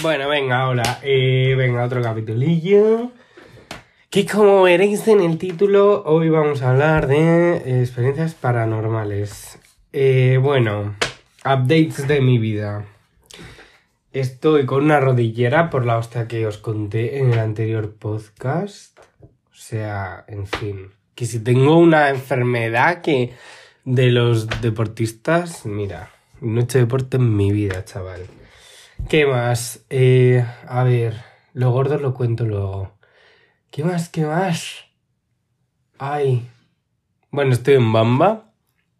Bueno, venga, ahora. Eh, venga, otro capitulillo. Que como veréis en el título, hoy vamos a hablar de eh, experiencias paranormales. Eh, bueno, updates de mi vida. Estoy con una rodillera por la hostia que os conté en el anterior podcast. O sea, en fin. Que si tengo una enfermedad que de los deportistas, mira, no he hecho deporte en mi vida, chaval. ¿Qué más? Eh, a ver, lo gordo lo cuento luego. ¿Qué más? ¿Qué más? Ay. Bueno, estoy en Bamba.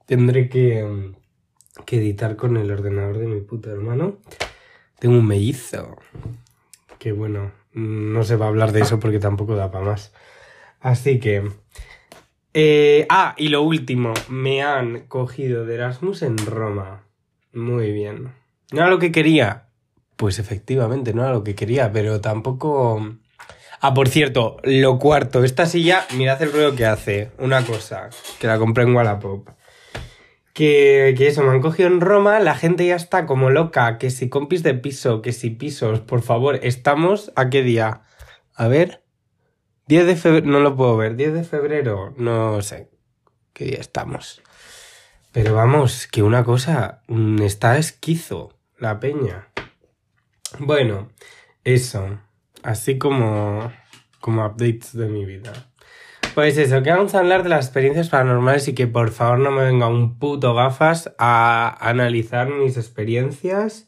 Tendré que, que editar con el ordenador de mi puto hermano. Tengo un mellizo. Que bueno, no se va a hablar de eso porque tampoco da para más. Así que... eh, ah, y lo último. Me han cogido de Erasmus en Roma. Muy bien. No era lo que quería. Pues efectivamente, no era lo que quería, pero tampoco... Ah, por cierto, lo cuarto, esta silla, mirad el ruido que hace. Una cosa, que la compré en Wallapop. Que, que eso, me han cogido en Roma, la gente ya está como loca, que si compis de piso, que si pisos, por favor, estamos a qué día? A ver. 10 de febrero, no lo puedo ver, 10 de febrero, no sé. ¿Qué día estamos? Pero vamos, que una cosa, mm, está esquizo la peña. Bueno, eso. Así como, como updates de mi vida. Pues eso, que vamos a hablar de las experiencias paranormales y que por favor no me venga un puto gafas a analizar mis experiencias.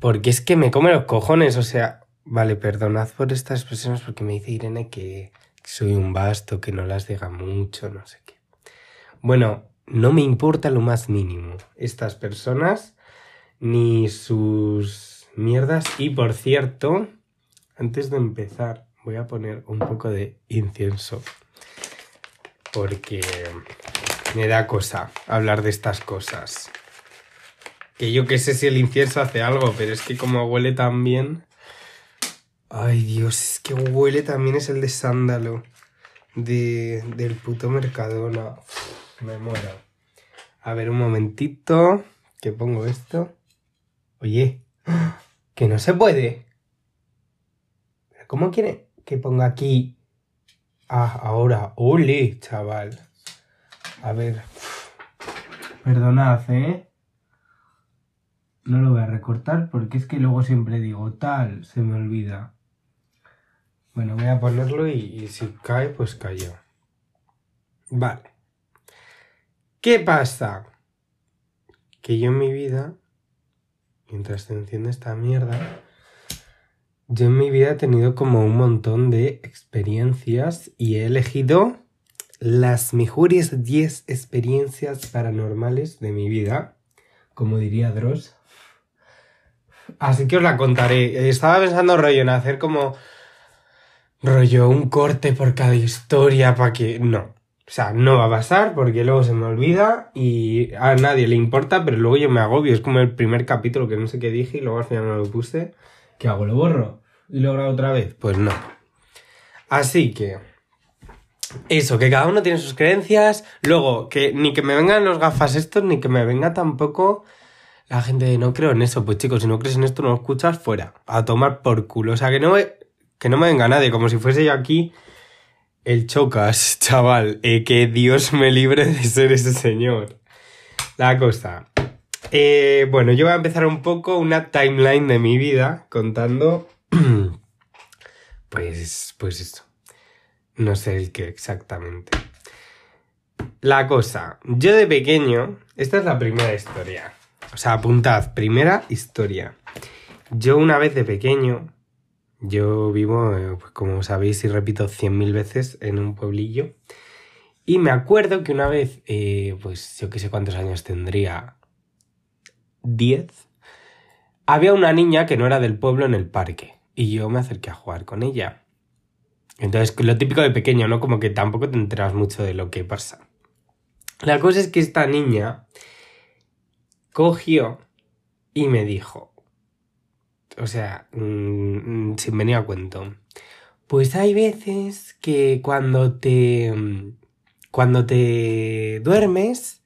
Porque es que me come los cojones, o sea, vale, perdonad por estas expresiones porque me dice Irene que soy un basto, que no las diga mucho, no sé qué. Bueno, no me importa lo más mínimo estas personas ni sus mierdas. Y por cierto, antes de empezar, voy a poner un poco de incienso. Porque me da cosa hablar de estas cosas. Que yo que sé si el incienso hace algo, pero es que como huele tan bien. Ay Dios, es que huele también es el de sándalo. De, del puto Mercadona. Me muero. A ver, un momentito. Que pongo esto. Oye, que no se puede. ¿Pero ¿Cómo quiere que ponga aquí? Ah, ahora. ¡Ole, chaval! A ver. Perdonad, ¿eh? No lo voy a recortar porque es que luego siempre digo tal, se me olvida. Bueno, voy a ponerlo y, y si cae, pues cayó. Vale. ¿Qué pasa? Que yo en mi vida mientras se enciende esta mierda, yo en mi vida he tenido como un montón de experiencias y he elegido las mejores 10 experiencias paranormales de mi vida, como diría Dross. Así que os la contaré. Estaba pensando rollo en hacer como rollo un corte por cada historia para que... No. O sea, no va a pasar porque luego se me olvida y a nadie le importa, pero luego yo me agobio. Es como el primer capítulo que no sé qué dije y luego al final no lo puse. ¿Qué hago? ¿Lo borro? ¿Y lo grabo otra vez? Pues no. Así que... Eso, que cada uno tiene sus creencias. Luego, que ni que me vengan los gafas estos, ni que me venga tampoco la gente de no creo en eso. Pues chicos, si no crees en esto, no lo escuchas fuera. A tomar por culo. O sea, que no me, que no me venga nadie, como si fuese yo aquí el chocas, chaval. Eh, que Dios me libre de ser ese señor. La cosa. Eh, bueno, yo voy a empezar un poco una timeline de mi vida contando. pues, pues eso. No sé el qué exactamente. La cosa. Yo de pequeño. Esta es la primera historia. O sea, apuntad. Primera historia. Yo una vez de pequeño yo vivo, eh, pues como sabéis y repito cien mil veces, en un pueblillo. Y me acuerdo que una vez, eh, pues yo qué sé cuántos años tendría, diez, había una niña que no era del pueblo en el parque. Y yo me acerqué a jugar con ella. Entonces, lo típico de pequeño, ¿no? Como que tampoco te enteras mucho de lo que pasa. La cosa es que esta niña cogió y me dijo, o sea, mmm, sin venir a cuento. Pues hay veces que cuando te. Cuando te duermes,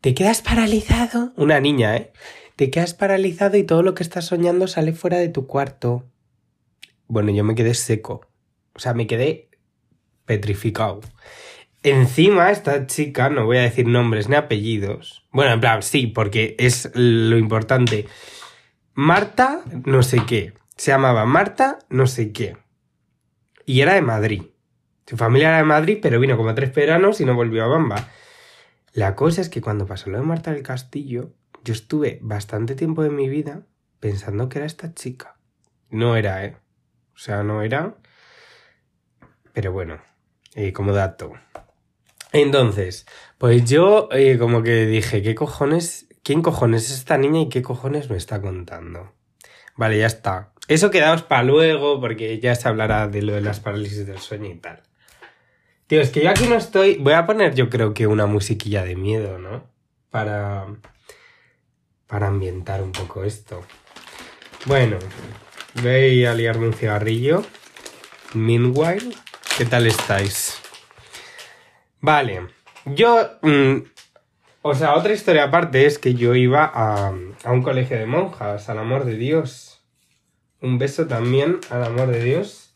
te quedas paralizado. Una niña, ¿eh? te quedas paralizado y todo lo que estás soñando sale fuera de tu cuarto. Bueno, yo me quedé seco. O sea, me quedé petrificado. Encima, esta chica, no voy a decir nombres ni apellidos. Bueno, en plan, sí, porque es lo importante. Marta, no sé qué. Se llamaba Marta, no sé qué. Y era de Madrid. Su familia era de Madrid, pero vino como tres veranos y no volvió a Bamba. La cosa es que cuando pasó lo de Marta del Castillo, yo estuve bastante tiempo de mi vida pensando que era esta chica. No era, ¿eh? O sea, no era. Pero bueno, eh, como dato. Entonces, pues yo eh, como que dije, ¿qué cojones? ¿Quién cojones es esta niña y qué cojones me está contando? Vale, ya está. Eso quedaos para luego porque ya se hablará de lo de las parálisis del sueño y tal. Tío, es que yo aquí no estoy... Voy a poner yo creo que una musiquilla de miedo, ¿no? Para... Para ambientar un poco esto. Bueno, voy a liarme un cigarrillo. Meanwhile, ¿qué tal estáis? Vale, yo... Mm, o sea, otra historia aparte es que yo iba a, a un colegio de monjas, al amor de Dios. Un beso también al amor de Dios.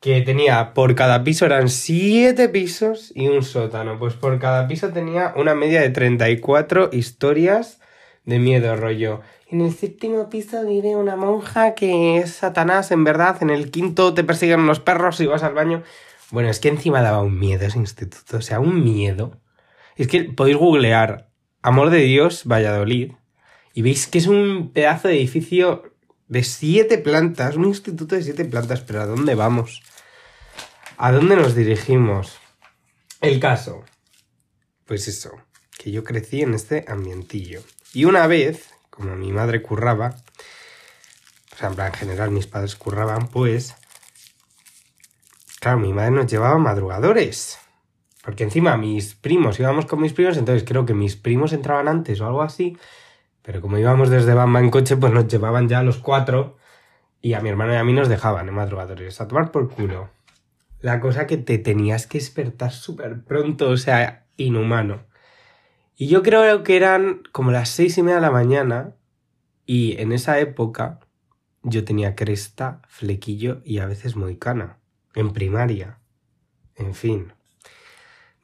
Que tenía, por cada piso eran siete pisos y un sótano. Pues por cada piso tenía una media de 34 historias de miedo, rollo. En el séptimo piso vive una monja que es Satanás, en verdad. En el quinto te persiguen los perros y vas al baño. Bueno, es que encima daba un miedo ese instituto, o sea, un miedo. Es que podéis googlear Amor de Dios, Valladolid, y veis que es un pedazo de edificio de siete plantas, un instituto de siete plantas, pero ¿a dónde vamos? ¿A dónde nos dirigimos? El caso. Pues eso, que yo crecí en este ambientillo. Y una vez, como mi madre curraba, o sea, en general mis padres curraban, pues Claro, mi madre nos llevaba madrugadores. Porque encima mis primos íbamos con mis primos, entonces creo que mis primos entraban antes o algo así. Pero como íbamos desde Bamba en coche, pues nos llevaban ya a los cuatro. Y a mi hermano y a mí nos dejaban en madrugadores. A tomar por culo. La cosa que te tenías que despertar súper pronto, o sea, inhumano. Y yo creo que eran como las seis y media de la mañana. Y en esa época yo tenía cresta, flequillo y a veces moicana en primaria. En fin.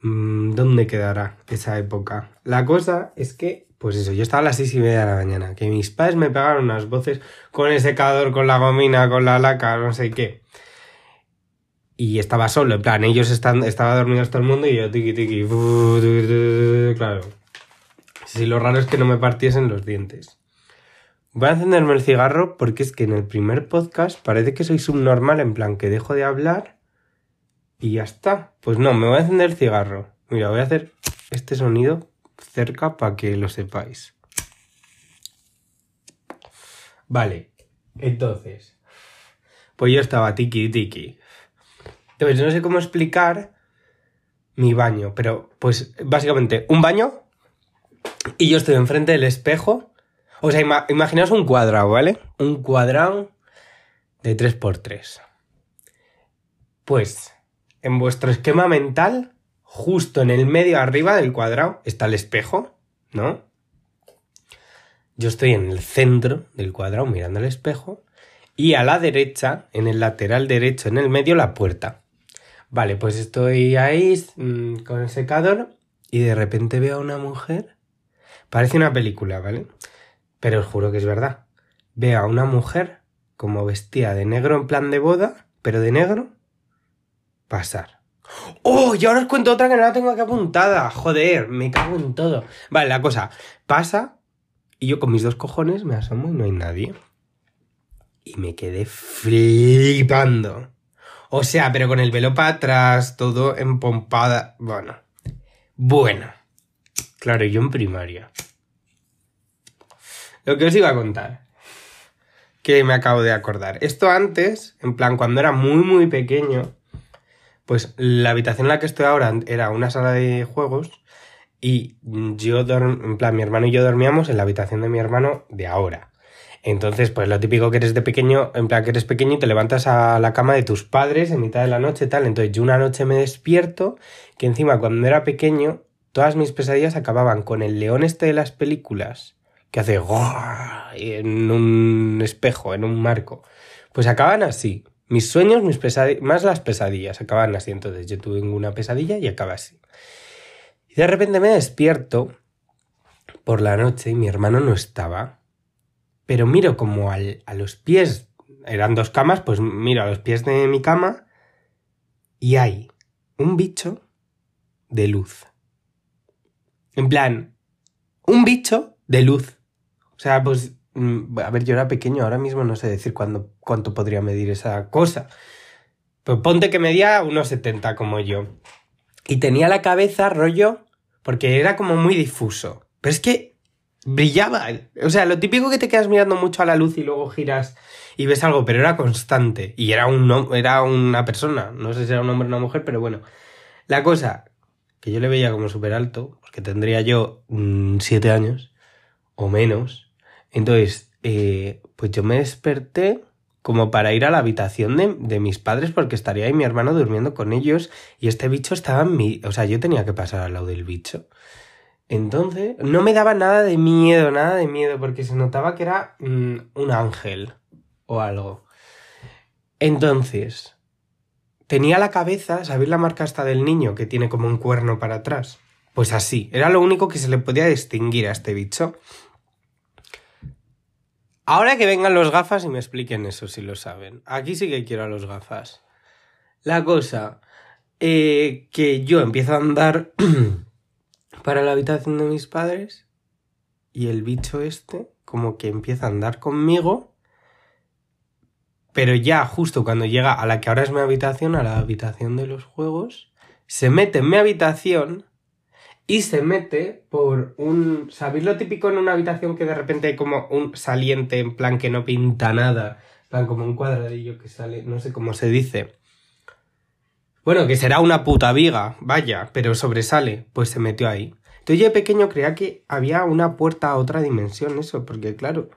Mm, ¿Dónde quedará esa época? La cosa es que, pues eso, yo estaba a las seis y media de la mañana, que mis padres me pegaron unas voces con el secador, con la gomina, con la laca, no sé qué. Y estaba solo, en plan, ellos están, estaba dormido todo el mundo y yo tiki tiki, claro. Si lo raro es que no me partiesen los dientes. Voy a encenderme el cigarro porque es que en el primer podcast parece que soy subnormal, en plan que dejo de hablar y ya está. Pues no, me voy a encender el cigarro. Mira, voy a hacer este sonido cerca para que lo sepáis. Vale, entonces. Pues yo estaba tiki tiki. Entonces no sé cómo explicar mi baño, pero pues básicamente un baño y yo estoy enfrente del espejo o sea, imaginaos un cuadrado, ¿vale? Un cuadrado de 3x3. Pues, en vuestro esquema mental, justo en el medio arriba del cuadrado está el espejo, ¿no? Yo estoy en el centro del cuadrado mirando el espejo y a la derecha, en el lateral derecho, en el medio, la puerta. Vale, pues estoy ahí mm, con el secador y de repente veo a una mujer. Parece una película, ¿vale? Pero os juro que es verdad. Veo a una mujer como vestida de negro en plan de boda, pero de negro, pasar. ¡Oh! Y ahora os cuento otra que no la tengo aquí apuntada. Joder, me cago en todo. Vale, la cosa, pasa y yo con mis dos cojones me asomo y no hay nadie. Y me quedé flipando. O sea, pero con el velo para atrás, todo empompada. Bueno. Bueno. Claro, yo en primaria. Lo que os iba a contar. Que me acabo de acordar. Esto antes, en plan, cuando era muy, muy pequeño, pues la habitación en la que estoy ahora era una sala de juegos y yo, en plan, mi hermano y yo dormíamos en la habitación de mi hermano de ahora. Entonces, pues lo típico que eres de pequeño, en plan que eres pequeño y te levantas a la cama de tus padres en mitad de la noche, tal. Entonces yo una noche me despierto, que encima cuando era pequeño, todas mis pesadillas acababan con el león este de las películas, que hace en un espejo, en un marco. Pues acaban así. Mis sueños, mis pesadillas, más las pesadillas, acaban así. Entonces yo tuve una pesadilla y acaba así. Y de repente me despierto por la noche y mi hermano no estaba. Pero miro como al, a los pies, eran dos camas, pues miro a los pies de mi cama y hay un bicho de luz. En plan, un bicho de luz. O sea, pues, a ver, yo era pequeño, ahora mismo no sé decir cuándo, cuánto podría medir esa cosa. Pero ponte que medía unos 70 como yo. Y tenía la cabeza rollo, porque era como muy difuso. Pero es que brillaba. O sea, lo típico que te quedas mirando mucho a la luz y luego giras y ves algo, pero era constante. Y era, un, era una persona. No sé si era un hombre o una mujer, pero bueno. La cosa, que yo le veía como súper alto, porque tendría yo mm, siete años o menos. Entonces, eh, pues yo me desperté como para ir a la habitación de, de, mis padres porque estaría ahí mi hermano durmiendo con ellos y este bicho estaba en mi... O sea, yo tenía que pasar al lado del bicho. Entonces, no me daba nada de miedo, nada de miedo, porque se notaba que era mm, un ángel o algo. Entonces, tenía la cabeza, ¿sabéis la marca esta del niño que tiene como un cuerno para atrás? Pues así, era lo único que se le podía distinguir a este bicho. Ahora que vengan los gafas y me expliquen eso si lo saben. Aquí sí que quiero a los gafas. La cosa, eh, que yo empiezo a andar para la habitación de mis padres y el bicho este como que empieza a andar conmigo pero ya justo cuando llega a la que ahora es mi habitación, a la habitación de los juegos, se mete en mi habitación y se mete por un... ¿Sabéis lo típico en una habitación que de repente hay como un saliente en plan que no pinta nada? En plan como un cuadradillo que sale, no sé cómo se dice. Bueno, que será una puta viga, vaya, pero sobresale, pues se metió ahí. Entonces yo de pequeño creía que había una puerta a otra dimensión, eso, porque claro,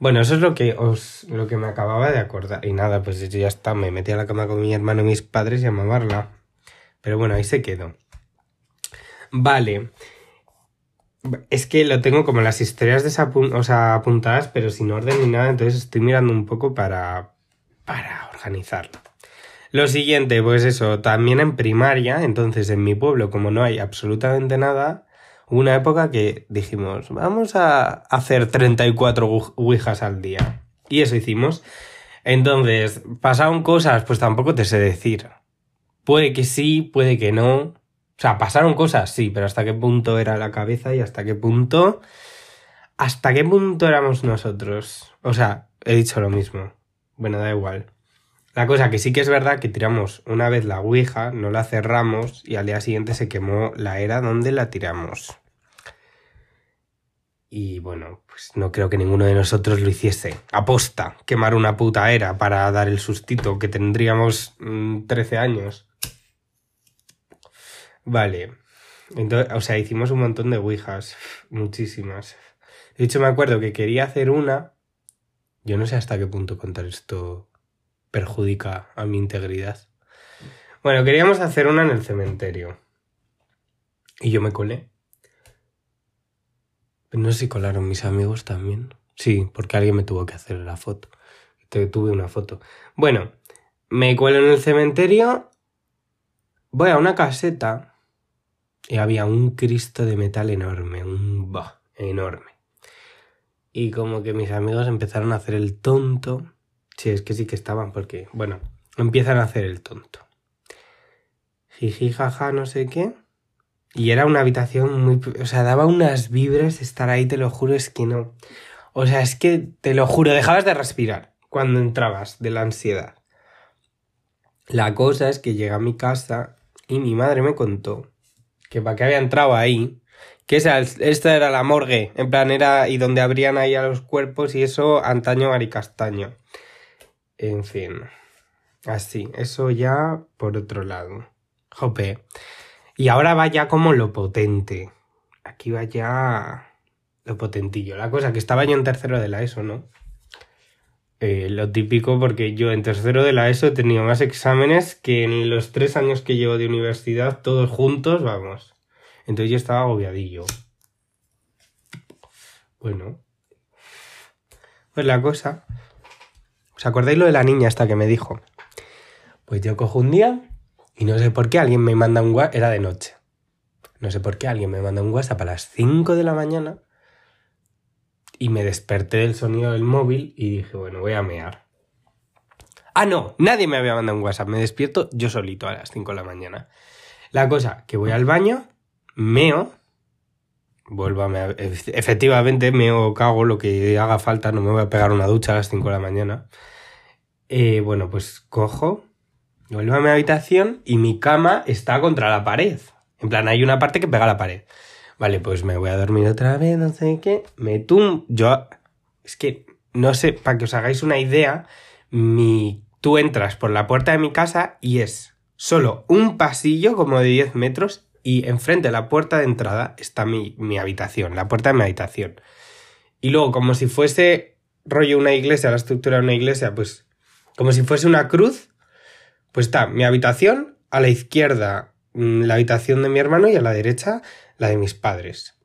bueno, eso es lo que os, lo que me acababa de acordar. Y nada, pues ya está, me metí a la cama con mi hermano y mis padres y a mamarla. Pero bueno, ahí se quedó. Vale. Es que lo tengo como las historias o sea, apuntadas, pero sin orden ni nada, entonces estoy mirando un poco para, para organizarlo. Lo siguiente, pues eso, también en primaria, entonces en mi pueblo, como no hay absolutamente nada, una época que dijimos, vamos a hacer 34 ouijas al día. Y eso hicimos. Entonces, pasaron cosas, pues tampoco te sé decir. Puede que sí, puede que no. Sea, pasaron cosas, sí, pero hasta qué punto era la cabeza y hasta qué punto... ¿Hasta qué punto éramos nosotros? O sea, he dicho lo mismo. Bueno, da igual. La cosa que sí que es verdad que tiramos una vez la Ouija, no la cerramos y al día siguiente se quemó la era donde la tiramos. Y bueno, pues no creo que ninguno de nosotros lo hiciese. Aposta, quemar una puta era para dar el sustito que tendríamos 13 mm, años. Vale. Entonces, o sea, hicimos un montón de ouijas, muchísimas. De hecho, me acuerdo que quería hacer una. Yo no sé hasta qué punto contar esto perjudica a mi integridad. Bueno, queríamos hacer una en el cementerio. Y yo me colé. No sé si colaron mis amigos también. Sí, porque alguien me tuvo que hacer la foto. Tuve una foto. Bueno, me cuelo en el cementerio. Voy a una caseta. Y había un Cristo de metal enorme. Un bah, enorme. Y como que mis amigos empezaron a hacer el tonto. Sí, es que sí que estaban, porque, bueno, empiezan a hacer el tonto. Jiji, jaja, no sé qué. Y era una habitación muy... O sea, daba unas vibras estar ahí, te lo juro, es que no. O sea, es que, te lo juro, dejabas de respirar cuando entrabas de la ansiedad. La cosa es que llegué a mi casa y mi madre me contó que para qué había entrado ahí, que esa, esta era la morgue, en plan era y donde abrían ahí a los cuerpos y eso antaño Castaño. En fin, así, eso ya por otro lado. Jope. Y ahora va ya como lo potente. Aquí va ya lo potentillo. La cosa que estaba yo en tercero de la ESO, ¿no? Eh, lo típico porque yo en tercero de la ESO he tenido más exámenes que en los tres años que llevo de universidad, todos juntos, vamos. Entonces yo estaba agobiadillo. Bueno. Pues la cosa. ¿Os acordáis lo de la niña esta que me dijo? Pues yo cojo un día y no sé por qué alguien me manda un WhatsApp. Era de noche. No sé por qué alguien me manda un WhatsApp a las 5 de la mañana y me desperté del sonido del móvil y dije, bueno, voy a mear. Ah, no, nadie me había mandado un WhatsApp. Me despierto yo solito a las 5 de la mañana. La cosa, que voy al baño, meo, vuelvo a. Efectivamente, meo, cago lo que haga falta, no me voy a pegar una ducha a las 5 de la mañana. Eh, bueno, pues cojo, vuelvo a mi habitación y mi cama está contra la pared. En plan, hay una parte que pega a la pared. Vale, pues me voy a dormir otra vez, no sé qué. Me tum. Yo. Es que, no sé, para que os hagáis una idea, mi. Tú entras por la puerta de mi casa y es solo un pasillo como de 10 metros y enfrente de la puerta de entrada está mi, mi habitación, la puerta de mi habitación. Y luego, como si fuese rollo una iglesia, la estructura de una iglesia, pues como si fuese una cruz, pues está mi habitación, a la izquierda mm, la habitación de mi hermano y a la derecha la de mis padres.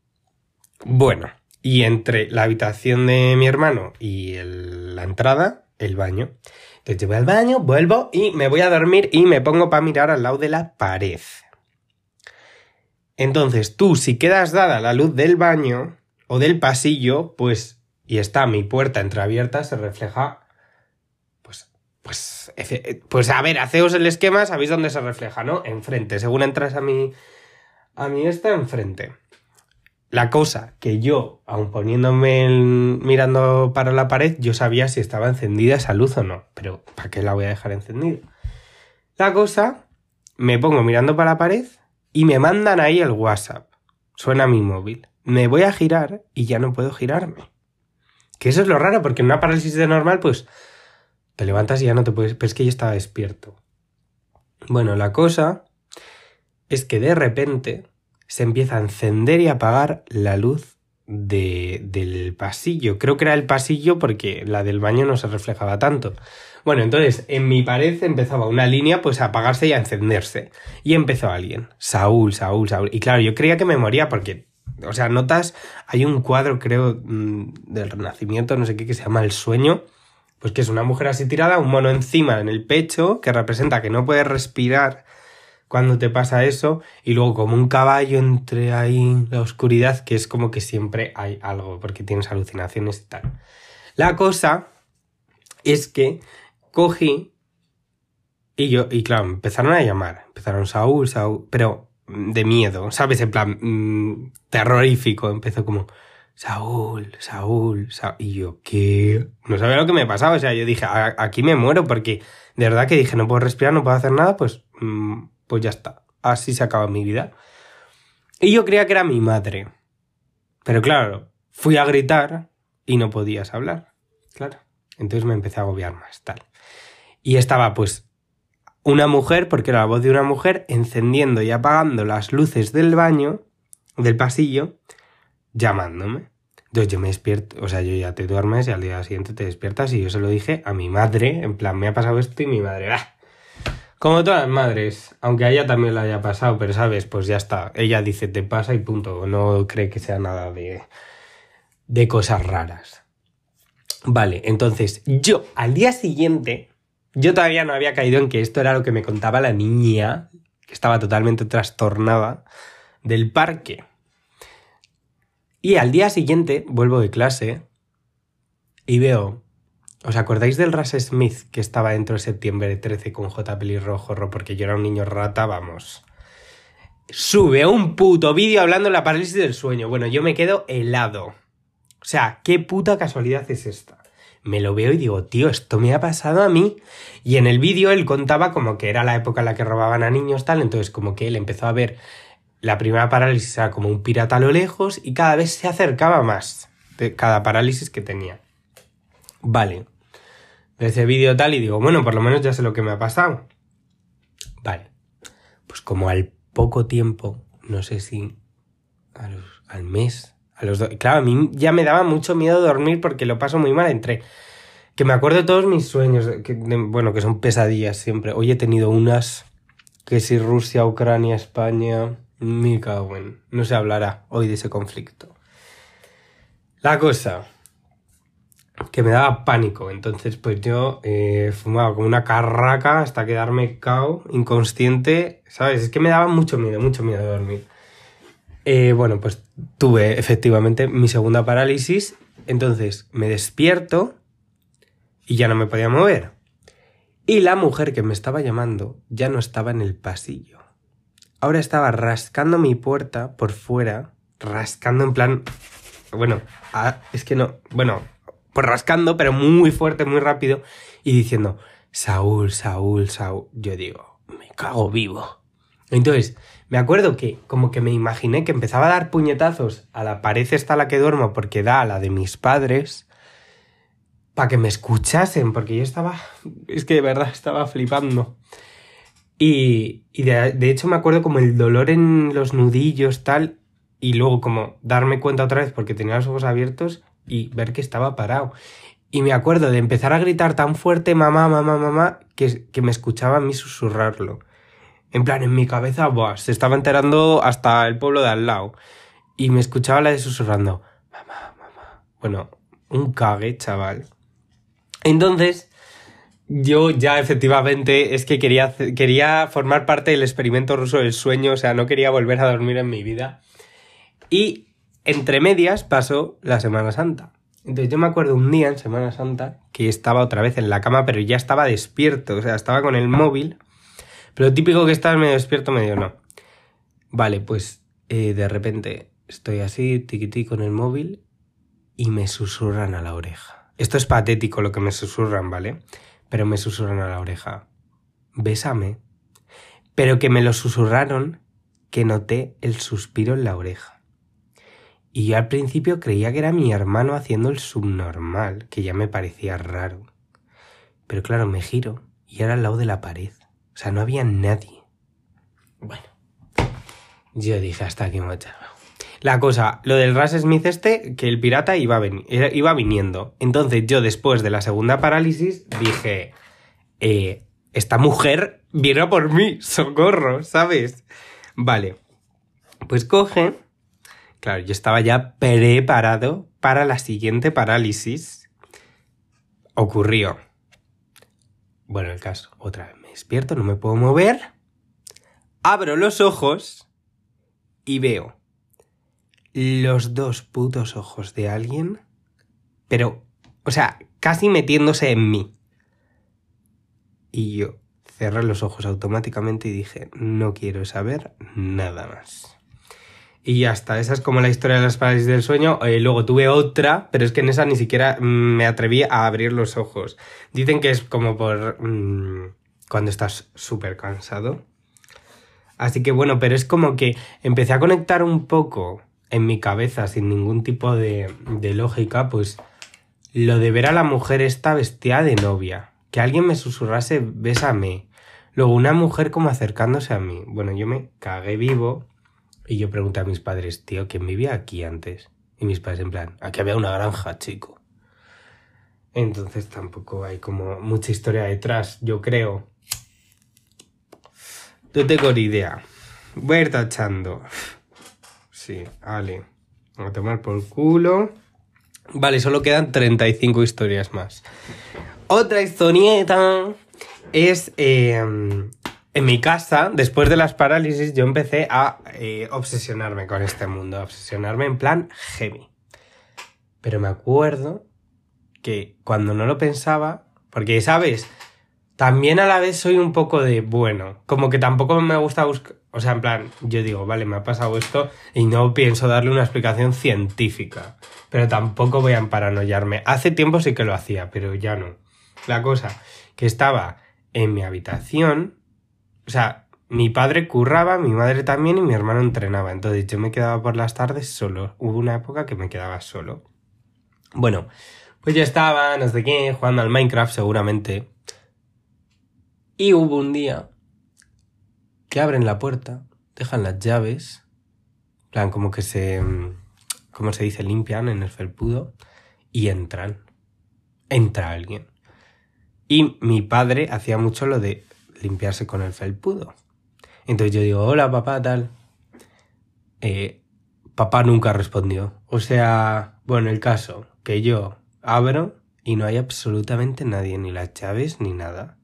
Bueno, y entre la habitación de mi hermano y la entrada, el baño. Entonces yo voy al baño, vuelvo y me voy a dormir y me pongo para mirar al lado de la pared. Entonces tú, si quedas dada la luz del baño o del pasillo, pues, y está mi puerta entreabierta, se refleja pues, pues, pues a ver, haceos el esquema, sabéis dónde se refleja, ¿no? Enfrente. Según entras a mi, a mí está enfrente. La cosa que yo, aun poniéndome mirando para la pared, yo sabía si estaba encendida esa luz o no. Pero ¿para qué la voy a dejar encendida? La cosa, me pongo mirando para la pared y me mandan ahí el WhatsApp. Suena mi móvil. Me voy a girar y ya no puedo girarme. Que eso es lo raro, porque en una parálisis de normal, pues te levantas y ya no te puedes. Pero es que yo estaba despierto. Bueno, la cosa es que de repente se empieza a encender y apagar la luz de, del pasillo. Creo que era el pasillo porque la del baño no se reflejaba tanto. Bueno, entonces en mi pared empezaba una línea pues a apagarse y a encenderse. Y empezó alguien. Saúl, Saúl, Saúl. Y claro, yo creía que me moría porque, o sea, notas, hay un cuadro creo mm, del Renacimiento, no sé qué, que se llama El Sueño. Pues que es una mujer así tirada, un mono encima en el pecho, que representa que no puede respirar cuando te pasa eso y luego como un caballo entre ahí la oscuridad que es como que siempre hay algo porque tienes alucinaciones y tal. La cosa es que cogí y yo, y claro, empezaron a llamar, empezaron Saúl, Saúl, pero de miedo, ¿sabes? En plan, mm, terrorífico, empezó como, Saúl, Saúl, Saúl, y yo, ¿qué? No sabía lo que me pasaba, o sea, yo dije, aquí me muero porque de verdad que dije, no puedo respirar, no puedo hacer nada, pues mm, pues ya está, así se acaba mi vida. Y yo creía que era mi madre. Pero claro, fui a gritar y no podías hablar. Claro. Entonces me empecé a agobiar más, tal. Y estaba pues una mujer, porque era la voz de una mujer, encendiendo y apagando las luces del baño, del pasillo, llamándome. Entonces yo me despierto, o sea, yo ya te duermes y al día siguiente te despiertas y yo se lo dije a mi madre, en plan, me ha pasado esto y mi madre, ¡ah! Como todas las madres, aunque a ella también le haya pasado, pero sabes, pues ya está. Ella dice te pasa y punto. No cree que sea nada de, de cosas raras. Vale, entonces yo al día siguiente, yo todavía no había caído en que esto era lo que me contaba la niña, que estaba totalmente trastornada, del parque. Y al día siguiente vuelvo de clase y veo ¿Os acordáis del Ras Smith que estaba dentro de septiembre 13 con J. Pelirrojo? Porque yo era un niño rata, vamos. Sube un puto vídeo hablando de la parálisis del sueño. Bueno, yo me quedo helado. O sea, qué puta casualidad es esta. Me lo veo y digo, tío, esto me ha pasado a mí. Y en el vídeo él contaba como que era la época en la que robaban a niños, tal. Entonces, como que él empezó a ver la primera parálisis era como un pirata a lo lejos y cada vez se acercaba más de cada parálisis que tenía. Vale. De ese vídeo tal y digo, bueno, por lo menos ya sé lo que me ha pasado. Vale. Pues como al poco tiempo, no sé si al mes, a los dos. Claro, a mí ya me daba mucho miedo dormir porque lo paso muy mal entre que me acuerdo de todos mis sueños, que, bueno, que son pesadillas siempre. Hoy he tenido unas que si Rusia, Ucrania, España, me cago en, no se hablará hoy de ese conflicto. La cosa, que me daba pánico. Entonces, pues yo eh, fumaba como una carraca hasta quedarme cao, inconsciente, ¿sabes? Es que me daba mucho miedo, mucho miedo de dormir. Eh, bueno, pues tuve efectivamente mi segunda parálisis. Entonces me despierto y ya no me podía mover. Y la mujer que me estaba llamando ya no estaba en el pasillo. Ahora estaba rascando mi puerta por fuera, rascando en plan... Bueno, ah, es que no... Bueno, pues rascando, pero muy fuerte, muy rápido, y diciendo, Saúl, Saúl, Saúl. Yo digo, me cago vivo. Entonces, me acuerdo que como que me imaginé que empezaba a dar puñetazos a la pared esta a la que duermo porque da a la de mis padres para que me escuchasen, porque yo estaba, es que de verdad estaba flipando. Y, y de, de, hecho me acuerdo como el dolor en los nudillos, tal, y luego como darme cuenta otra vez porque tenía los ojos abiertos y ver que estaba parado. Y me acuerdo de empezar a gritar tan fuerte, mamá, mamá, mamá, que, que me escuchaba a mí susurrarlo. En plan, en mi cabeza, se estaba enterando hasta el pueblo de al lado. Y me escuchaba la de susurrando, mamá, mamá. Bueno, un cague, chaval. Entonces, yo ya efectivamente es que quería, quería formar parte del experimento ruso del sueño, o sea, no quería volver a dormir en mi vida. Y entre medias pasó la Semana Santa. Entonces yo me acuerdo un día en Semana Santa que estaba otra vez en la cama, pero ya estaba despierto, o sea, estaba con el móvil. Pero típico que estás medio despierto, medio no. Vale, pues eh, de repente estoy así, tiquití con el móvil y me susurran a la oreja. Esto es patético lo que me susurran, ¿vale? Pero me susurran a la oreja. Bésame. Pero que me lo susurraron que noté el suspiro en la oreja. Y yo al principio creía que era mi hermano haciendo el subnormal, que ya me parecía raro. Pero claro, me giro y era al lado de la pared. O sea, no había nadie. Bueno, yo dije hasta aquí me la cosa, lo del Ras Smith este, que el pirata iba, iba viniendo. Entonces yo después de la segunda parálisis dije, eh, esta mujer viene por mí, socorro, ¿sabes? Vale, pues coge, claro, yo estaba ya preparado para la siguiente parálisis. Ocurrió. Bueno, el caso, otra vez me despierto, no me puedo mover, abro los ojos y veo los dos putos ojos de alguien, pero, o sea, casi metiéndose en mí. Y yo cerré los ojos automáticamente y dije, no quiero saber nada más. Y ya está, esa es como la historia de las parálisis del sueño. Eh, luego tuve otra, pero es que en esa ni siquiera me atreví a abrir los ojos. Dicen que es como por... Mmm, cuando estás súper cansado. Así que bueno, pero es como que empecé a conectar un poco en mi cabeza sin ningún tipo de, de lógica, pues lo de ver a la mujer esta vestida de novia, que alguien me susurrase bésame, luego una mujer como acercándose a mí. Bueno, yo me cagué vivo y yo pregunté a mis padres, tío, ¿quién vivía aquí antes? Y mis padres en plan, aquí había una granja, chico. Entonces tampoco hay como mucha historia detrás, yo creo. No tengo ni idea. Voy a ir tachando. Sí, vale. a tomar por culo. Vale, solo quedan 35 historias más. Otra historieta es em, en mi casa, después de las parálisis, yo empecé a eh, obsesionarme con este mundo, a obsesionarme en plan heavy. Pero me acuerdo que cuando no lo pensaba, porque, ¿sabes? También a la vez soy un poco de, bueno, como que tampoco me gusta buscar, o sea, en plan, yo digo, vale, me ha pasado esto y no pienso darle una explicación científica, pero tampoco voy a emparanoiarme. Hace tiempo sí que lo hacía, pero ya no. La cosa, que estaba en mi habitación, o sea, mi padre curraba, mi madre también y mi hermano entrenaba, entonces yo me quedaba por las tardes solo. Hubo una época que me quedaba solo. Bueno, pues yo estaba, no sé qué, jugando al Minecraft seguramente. Y hubo un día que abren la puerta, dejan las llaves, plan como que se, como se dice, limpian en el felpudo y entran. Entra alguien. Y mi padre hacía mucho lo de limpiarse con el felpudo. Entonces yo digo, hola papá, tal. Eh, papá nunca respondió. O sea, Bueno, el caso, que yo abro y no hay absolutamente nadie, ni las llaves ni nada.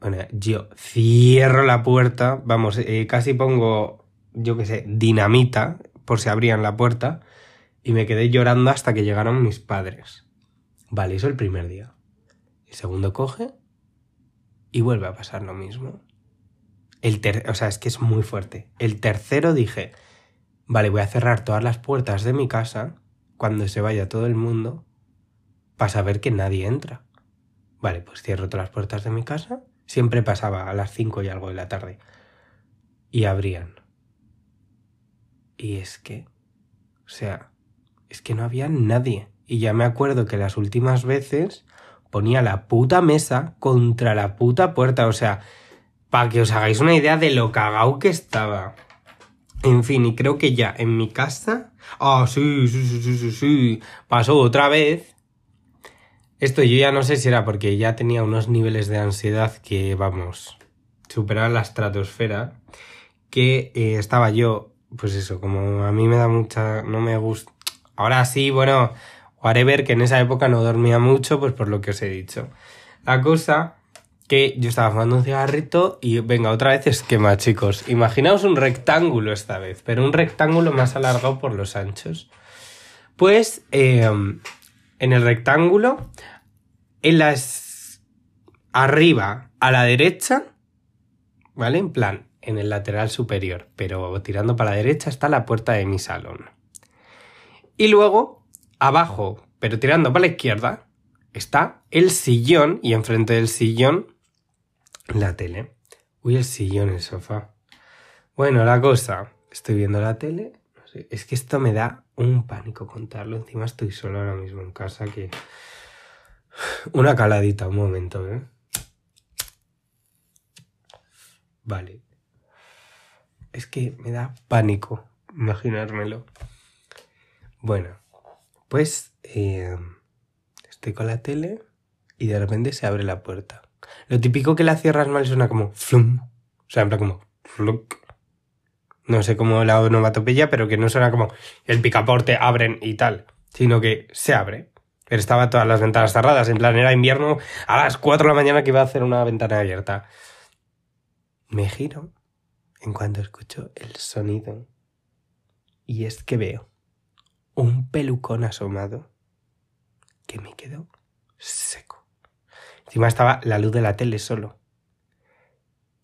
Bueno, yo cierro la puerta, vamos, eh, casi pongo, yo qué sé, dinamita por si abrían la puerta y me quedé llorando hasta que llegaron mis padres. Vale, eso el primer día. El segundo coge y vuelve a pasar lo mismo. El o sea, es que es muy fuerte. El tercero dije, vale, voy a cerrar todas las puertas de mi casa cuando se vaya todo el mundo para saber que nadie entra. Vale, pues cierro todas las puertas de mi casa. Siempre pasaba a las cinco y algo de la tarde. Y abrían. Y es que, o sea, es que no había nadie. Y ya me acuerdo que las últimas veces ponía la puta mesa contra la puta puerta. O sea, para que os hagáis una idea de lo cagao que estaba. En fin, y creo que ya en mi casa. Ah, sí, sí, sí, sí, sí, sí. Pasó otra vez. Esto yo ya no sé si era porque ya tenía unos niveles de ansiedad que, vamos, superaban la estratosfera. Que eh, estaba yo, pues eso, como a mí me da mucha. No me gusta. Ahora sí, bueno, whatever, que en esa época no dormía mucho, pues por lo que os he dicho. La cosa que yo estaba fumando un cigarrito y venga, otra vez esquema, chicos. Imaginaos un rectángulo esta vez, pero un rectángulo más alargado por los anchos. Pues em, en el rectángulo, en las... arriba a la derecha, ¿vale? En plan, en el lateral superior, pero tirando para la derecha está la puerta de mi salón. Y luego, abajo, pero tirando para la izquierda, está el sillón y enfrente del sillón la tele. Uy, el sillón, el sofá. Bueno, la cosa, estoy viendo la tele. Es que esto me da un pánico contarlo. Encima estoy solo ahora mismo en casa que... Una caladita, un momento, ¿eh? Vale. Es que me da pánico imaginármelo. Bueno, pues estoy con la tele y de repente se abre la puerta. Lo típico que la cierras mal suena como flum. O sea, en como fluk. No sé cómo la onomatopeya, pero que no suena como el picaporte abren y tal, sino que se abre. Pero estaba todas las ventanas cerradas, en plan era invierno a las 4 de la mañana que iba a hacer una ventana abierta. Me giro en cuanto escucho el sonido y es que veo un pelucón asomado que me quedó seco. Encima estaba la luz de la tele solo.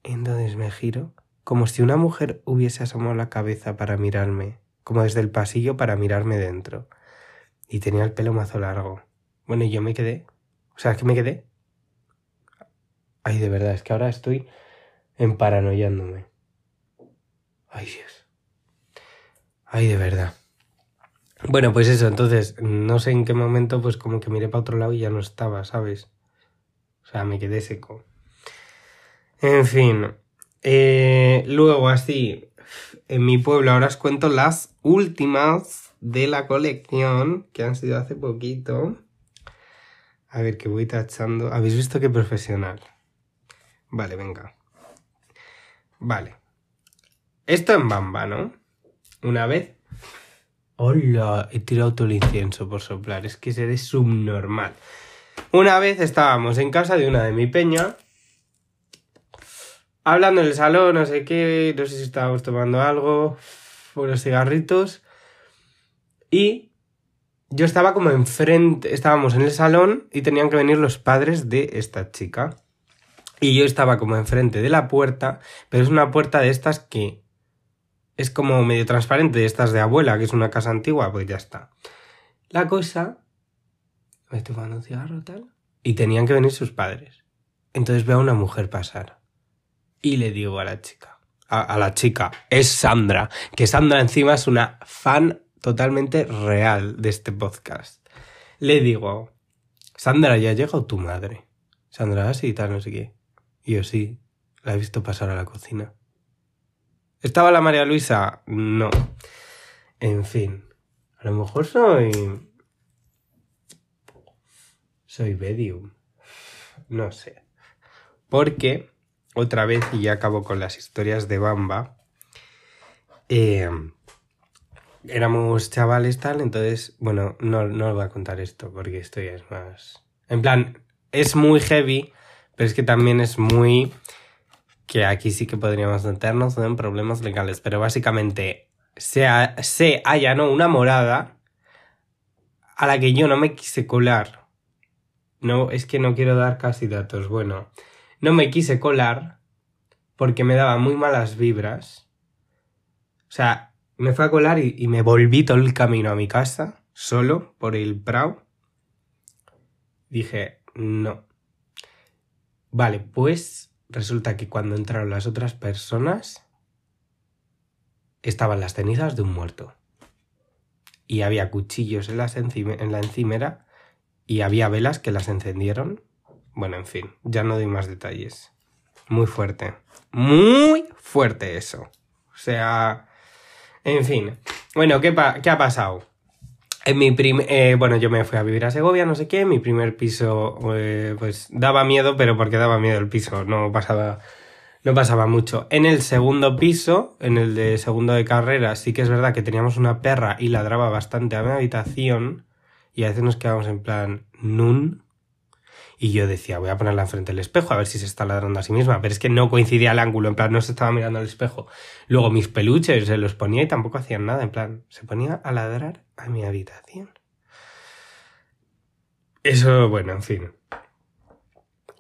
Entonces me giro, como si una mujer hubiese asomado la cabeza para mirarme, como desde el pasillo para mirarme dentro. Y tenía el pelo mazo largo. Bueno, y yo me quedé. O sea, es que me quedé. Ay, de verdad, es que ahora estoy emparanoiándome. Ay, Dios. Ay, de verdad. Bueno, pues eso, entonces, no sé en qué momento, pues como que miré para otro lado y ya no estaba, ¿sabes? O sea, me quedé seco. En fin. Eh, luego, así, en mi pueblo, ahora os cuento las últimas de la colección, que han sido hace poquito. A ver, que voy tachando. ¿Habéis visto qué profesional? Vale, venga. Vale. Esto en Bamba, ¿no? Una vez. ¡Hola! He tirado todo el incienso por soplar. Es que seré subnormal. Una vez estábamos en casa de una de mi peña, hablando en el salón, no sé qué, no sé si estábamos tomando algo, unos cigarritos, y yo estaba como enfrente, estábamos en el salón y tenían que venir los padres de esta chica. Y yo estaba como enfrente de la puerta, pero es una puerta de estas que es como medio transparente, estas de abuela, que es una casa antigua, pues ya está. La cosa me estoy fumando un cigarro tal. Y tenían que venir sus padres. Entonces veo a una mujer pasar. Y le digo a la chica, a, la chica, es Sandra, que Sandra encima es una fan totalmente real de este podcast. Le digo, Sandra, ya ha llegado tu madre. Sandra, y tal, no sé qué. Y yo sí, la he visto pasar a la cocina. ¿Estaba la María Luisa? No. En fin, a lo mejor soy soy medium. No sé. Porque, otra vez, y ya acabo con las historias de Bamba, eh, éramos chavales tal, entonces, bueno, no, no os voy a contar esto porque esto ya es más... En plan, es muy heavy, pero es que también es muy... que aquí sí que podríamos meternos en problemas legales, pero básicamente se, se allanó una morada a la que yo no me quise colar. No, es que no quiero dar casi datos. Bueno, no me quise colar porque me daba muy malas vibras. O sea, me fue a colar y, me volví todo el camino a mi casa, solo, por el Prau. Dije, no. Vale, pues resulta que cuando entraron las otras personas, estaban las cenizas de un muerto. Y había cuchillos en, la encimera y había velas que las encendieron. Bueno, en fin, ya no doy más detalles. Muy fuerte. Muy fuerte eso. O sea... En fin. Bueno, ¿qué, qué ha pasado? En mi prim eh, bueno, yo me fui a vivir a Segovia, no sé qué. Mi primer piso, eh, pues daba miedo, pero porque daba miedo el piso, no pasaba no pasaba mucho. En el segundo piso, en el de segundo de carrera, sí que es verdad que teníamos una perra y ladraba bastante a mi habitación y a veces nos quedábamos en plan nun. Y yo decía, voy a ponerla enfrente del espejo a ver si se está ladrando a sí misma. Pero es que no coincidía el ángulo, en plan, no se estaba mirando al espejo. Luego mis peluches se los ponía y tampoco hacían nada, en plan, se ponía a ladrar a mi habitación. Eso, bueno, en fin.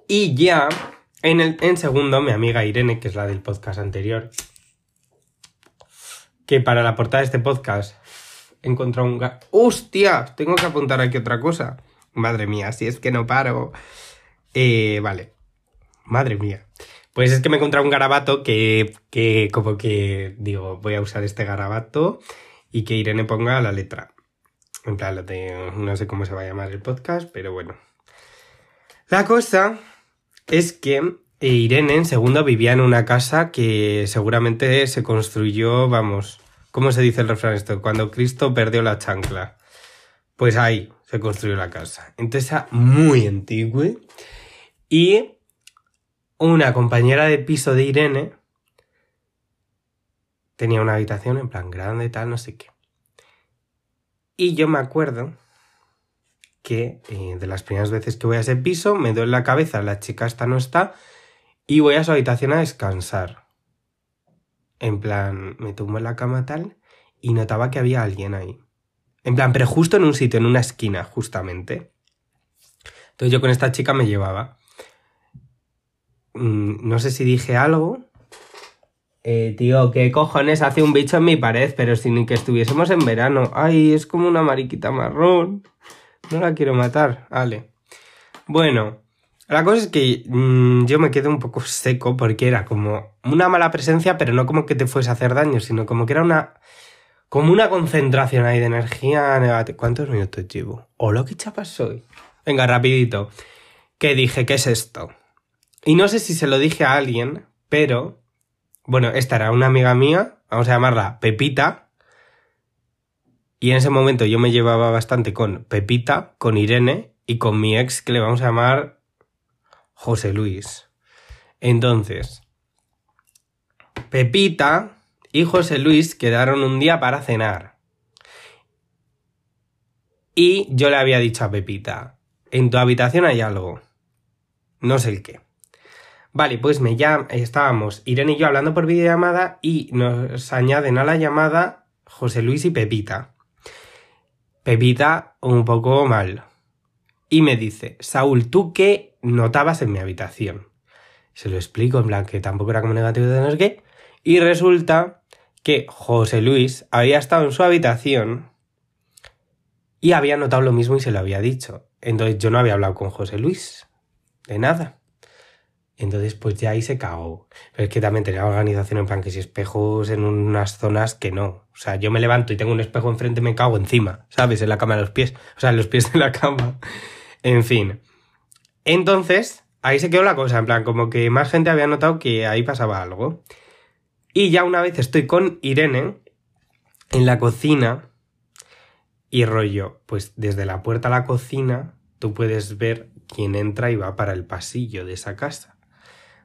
Y ya en, el, en segundo, mi amiga Irene, que es la del podcast anterior, que para la portada de este podcast encontró un... ¡Hostia! Tengo que apuntar aquí otra cosa. Madre mía, si es que no paro. Eh, vale. Madre mía. Pues es que me he encontrado un garabato que, que como que digo, voy a usar este garabato y que Irene ponga la letra. En plan, no sé cómo se va a llamar el podcast, pero bueno. La cosa es que Irene en segundo vivía en una casa que seguramente se construyó, vamos, ¿cómo se dice el refrán esto? Cuando Cristo perdió la chancla. Pues ahí se construyó la casa. Entonces muy antigua. Y una compañera de piso de Irene tenía una habitación en plan grande, tal, no sé qué. Y yo me acuerdo que eh, de las primeras veces que voy a ese piso me doy la cabeza, la chica esta no está, y voy a su habitación a descansar. En plan, me tumbo en la cama tal y notaba que había alguien ahí. En plan, pero justo en un sitio, en una esquina, justamente. Entonces yo con esta chica me llevaba. Mm, no sé si dije algo. Eh, tío, ¿qué cojones hace un bicho en mi pared? Pero sin que estuviésemos en verano. Ay, es como una mariquita marrón. No la quiero matar, vale. Bueno, la cosa es que mm, yo me quedé un poco seco porque era como una mala presencia, pero no como que te fuese a hacer daño, sino como que era una... Como una concentración ahí de energía negativa. ¿Cuántos minutos llevo? lo qué chapa soy! Venga, rapidito. Que dije, ¿qué es esto? Y no sé si se lo dije a alguien, pero... Bueno, esta era una amiga mía, vamos a llamarla Pepita, y en ese momento yo me llevaba bastante con Pepita, con Irene y con mi ex que le vamos a llamar José Luis. Entonces, Pepita y José Luis quedaron un día para cenar. Y yo le había dicho a Pepita, en tu habitación hay algo. No sé el qué. Vale, pues me llama, estábamos Irene y yo hablando por videollamada y nos añaden a la llamada José Luis y Pepita. Pepita un poco mal. Y me dice, Saúl, ¿tú qué notabas en mi habitación? Se lo explico, en plan que tampoco era como negativo de tener que. Y resulta que José Luis había estado en su habitación y había notado lo mismo y se lo había dicho. Entonces yo no había hablado con José Luis. De nada. Entonces, pues ya ahí se cagó. Pero es que también tenía organización en plan que si espejos en unas zonas que no. O sea, yo me levanto y tengo un espejo enfrente, me cago encima, ¿sabes? En la cama de los pies. O sea, en los pies de la cama. En fin. Entonces, ahí se quedó la cosa. En plan, como que más gente había notado que ahí pasaba algo. Y ya una vez estoy con Irene en la cocina y rollo, pues desde la puerta a la cocina tú puedes ver quién entra y va para el pasillo de esa casa.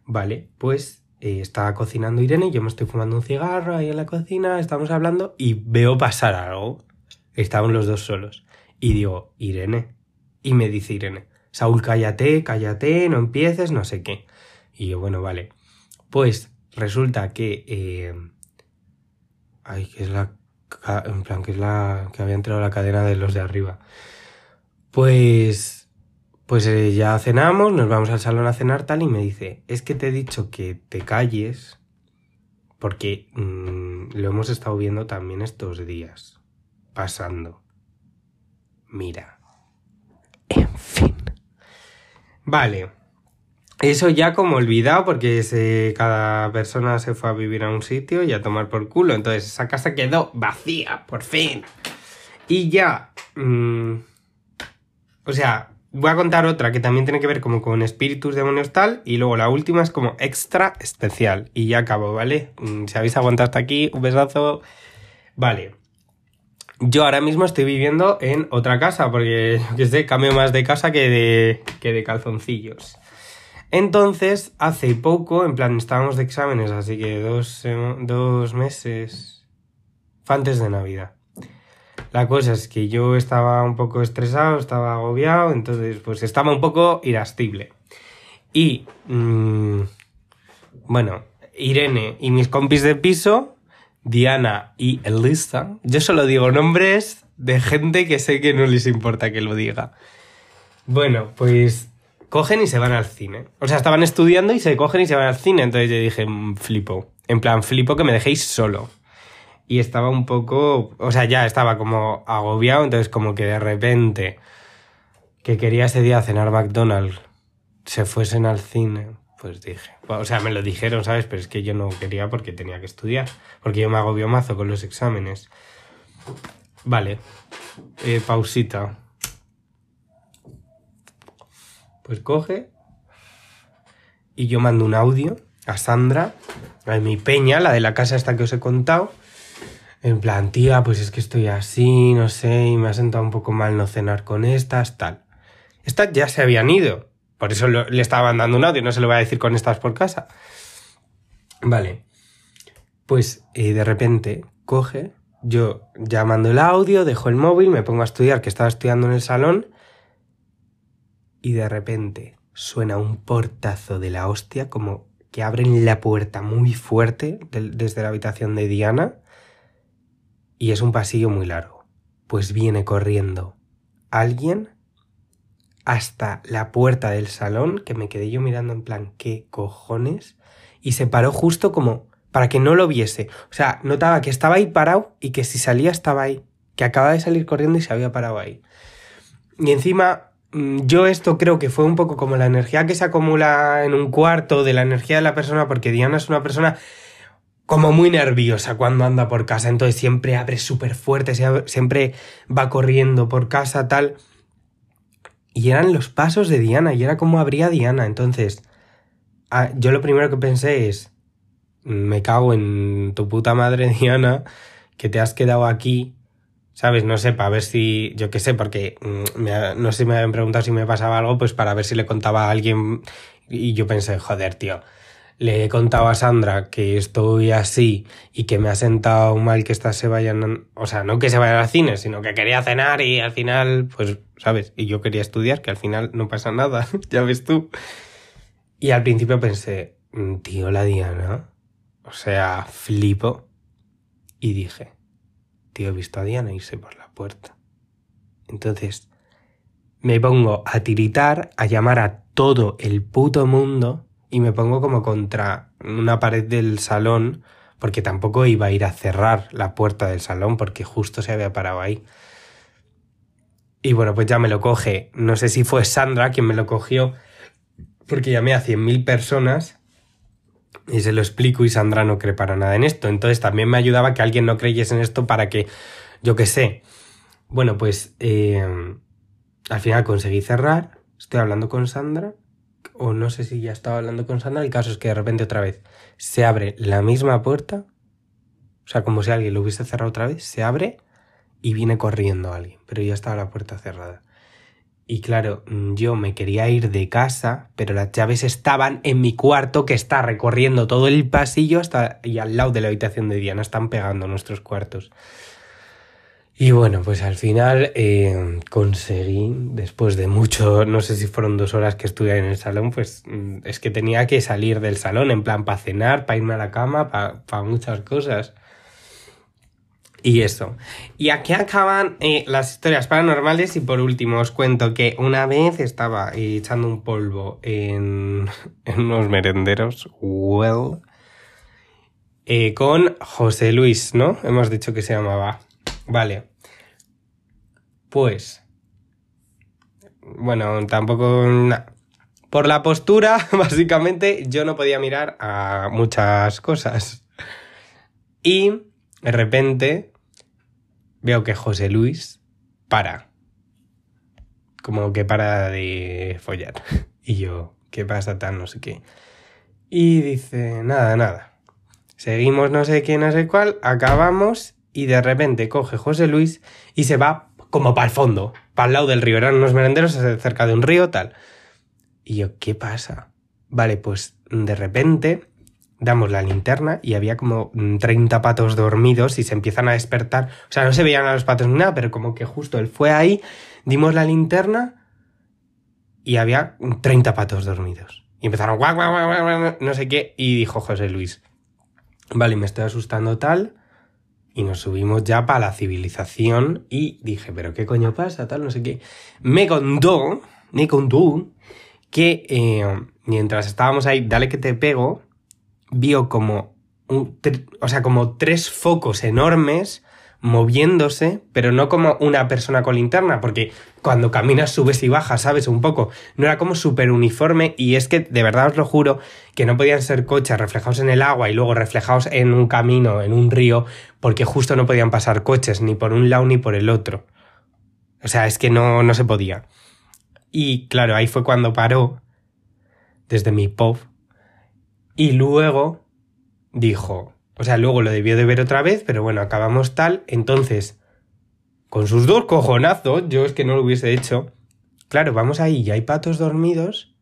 Vale, pues eh, está cocinando Irene, yo me estoy fumando un cigarro ahí en la cocina, estamos hablando y veo pasar algo. Estaban los dos solos. Y digo, Irene. Y me dice Irene, Saúl, cállate, cállate, no empieces, no sé qué. Y yo, bueno, vale. Pues resulta que... Eh, ay, que es la... En plan, que es la... que había entrado la cadena de los de arriba. Pues pues eh, ya cenamos, nos vamos al salón a cenar tal y me dice, es que te he dicho que te calles porque mm, lo hemos estado viendo también estos días, pasando. Mira. En fin. Vale. Eso ya como olvidado porque se, cada persona se fue a vivir a un sitio y a tomar por culo. Entonces esa casa quedó vacía, por fin. Y ya... Mm, o sea, voy a contar otra que también tiene que ver como con espíritus, demonios tal, y luego la última es como extra especial. Y ya acabo, ¿vale? Mm, si habéis aguantado hasta aquí, un besazo. Vale. Yo ahora mismo estoy viviendo en otra casa, porque, qué sé, cambio más de casa que de, que de calzoncillos. Entonces, hace poco, en plan, estábamos de exámenes, así que dos, dos meses antes de Navidad. La cosa es que yo estaba un poco estresado, estaba agobiado, entonces pues estaba un poco irascible. Y, mm, bueno, Irene y mis compis de piso, Diana y Elisa, yo solo digo nombres de gente que sé que no les importa que lo diga. Bueno, pues cogen y se van al cine. O sea, estaban estudiando y se cogen y se van al cine. Entonces yo dije, mm, flipo. En plan, flipo que me dejéis solo y estaba un poco, o sea, ya estaba como agobiado, entonces como que de repente que quería ese día cenar McDonald's, se fuesen al cine, pues dije, o sea, me lo dijeron, ¿sabes? Pero es que yo no quería porque tenía que estudiar, porque yo me agobio mazo con los exámenes. Vale, eh, pausita. Pues coge y yo mando un audio a Sandra, a mi peña, la de la casa esta que os he contado, en plan, tía, pues es que estoy así, no sé, y me ha sentado un poco mal no cenar con estas, tal. Estas ya se habían ido. Por eso le estaban dando un audio, no se lo voy a decir con estas por casa. Vale. Pues eh, de repente coge, yo llamando el audio, dejo el móvil, me pongo a estudiar, que estaba estudiando en el salón, y de repente suena un portazo de la hostia, como que abren la puerta muy fuerte desde la habitación de Diana y es un pasillo muy largo. Pues viene corriendo alguien hasta la puerta del salón, que me quedé yo mirando en plan, ¿qué cojones? Y se paró justo como para que no lo viese. O sea, notaba que estaba ahí parado y que si salía estaba ahí. Que acaba de salir corriendo y se había parado ahí. Y encima, mm, yo esto creo que fue un poco como la energía que se acumula en un cuarto de la energía de la persona, porque Diana es una persona como muy nerviosa cuando anda por casa, entonces siempre abre súper fuerte, siempre va corriendo por casa, tal. Y eran los pasos de Diana, y era como abría Diana, entonces ah, yo lo primero que pensé es, me cago en tu puta madre Diana, que te has quedado aquí, ¿sabes? No sé, para ver si, yo qué sé, porque mm, no sé si me habían preguntado si me pasaba algo, pues para ver si le contaba a alguien, y yo pensé, joder, tío le he contado a Sandra que estoy así y que me ha sentado mal que estas se vayan, o sea, no que se vayan al cine, sino que quería cenar y al final, pues, ¿sabes? Y yo quería estudiar, que al final no pasa nada, ya ves tú. Y al principio pensé, mm, tío, la Diana, o sea, flipo. Y dije, tío, he visto a Diana irse por la puerta. Entonces, me pongo a tiritar, a llamar a todo el puto mundo y me pongo como contra una pared del salón porque tampoco iba a ir a cerrar la puerta del salón porque justo se había parado ahí. Y bueno, pues ya me lo coge. No sé si fue Sandra quien me lo cogió porque llamé a 100.000 personas y se lo explico y Sandra no cree para nada en esto. Entonces también me ayudaba que alguien no creyese en esto para que, yo qué sé. Bueno, pues eh, al final conseguí cerrar. Estoy hablando con Sandra o no sé si ya estaba hablando con Sandra, el caso es que de repente otra vez se abre la misma puerta, o sea, como si alguien lo hubiese cerrado otra vez, se abre y viene corriendo alguien, pero ya estaba la puerta cerrada. Y claro, yo me quería ir de casa, pero las llaves estaban en mi cuarto que está recorriendo todo el pasillo hasta y al lado de la habitación de Diana. Están pegando nuestros cuartos. Y bueno, pues al final eh, conseguí, después de mucho, no sé si fueron dos horas que estuve en el salón, pues mm, es que tenía que salir del salón en plan para cenar, para irme a la cama, para muchas cosas. Y eso. Y aquí acaban eh, las historias paranormales y por último os cuento que una vez estaba echando un polvo en, unos merenderos, well, eh, con José Luis, ¿no? Hemos dicho que se llamaba. Vale. Pues. Bueno, tampoco. Por la postura, básicamente, yo no podía mirar a muchas cosas. Y de repente veo que José Luis para. Como que para de follar. Y yo, ¿qué pasa tal? No sé qué. Y dice, nada, nada. Seguimos no sé qué, no sé cuál, acabamos y de repente coge José Luis y se va como para el fondo, para el lado del río. Eran unos merenderos cerca de un río, tal. Y yo, ¿qué pasa? Vale, pues de repente damos la linterna y había como 30 patos dormidos y se empiezan a despertar. O sea, no se veían a los patos ni nada, pero como que justo él fue ahí, dimos la linterna y había 30 patos dormidos. Y empezaron, guau, guau, guau, no sé qué, y dijo José Luis, vale, me estoy asustando tal y nos subimos ya para la civilización y dije, pero ¿qué coño pasa? Tal, no sé qué. Me contó, me contó que eh, mientras estábamos ahí, dale que te pego, vio como, un, o sea, como tres focos enormes moviéndose, pero no como una persona con linterna, porque cuando caminas, subes y bajas, ¿sabes? Un poco. No era como súper uniforme y es que, de verdad os lo juro, que no podían ser coches reflejados en el agua y luego reflejados en un camino, en un río, porque justo no podían pasar coches ni por un lado ni por el otro. O sea, es que no, no se podía. Y claro, ahí fue cuando paró, desde mi pop, y luego dijo, o sea, luego lo debió de ver otra vez, pero bueno, acabamos tal. Entonces, con sus dos cojonazos, yo es que no lo hubiese hecho. Claro, vamos ahí y hay patos dormidos.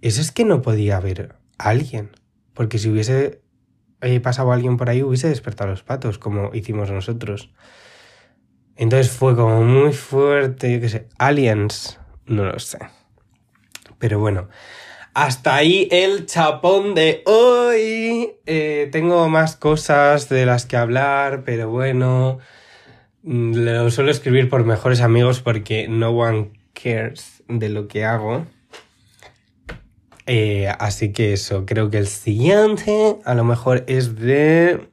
Eso es que no podía haber alguien. Porque si hubiese eh, pasado alguien por ahí, hubiese despertado a los patos, como hicimos nosotros. Entonces fue como muy fuerte, yo qué sé. Aliens, no lo sé. Pero bueno, hasta ahí el chapón de hoy. Eh, tengo más cosas de las que hablar, pero bueno, mm, lo suelo escribir por mejores amigos porque no one cares de lo que hago. Eh, así que eso, creo que el siguiente a lo mejor es de...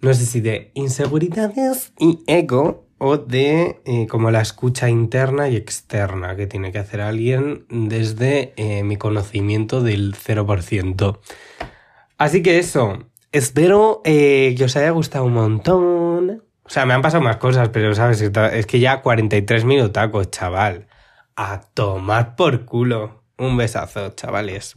No sé si de inseguridades y ego o de eh, como la escucha interna y externa que tiene que hacer alguien desde eh, mi conocimiento del 0%. Así que eso, espero eh, que os haya gustado un montón. O sea, me han pasado más cosas, pero sabes, es que ya 43 minutacos, chaval. A tomar por culo. Un besazo, chavales.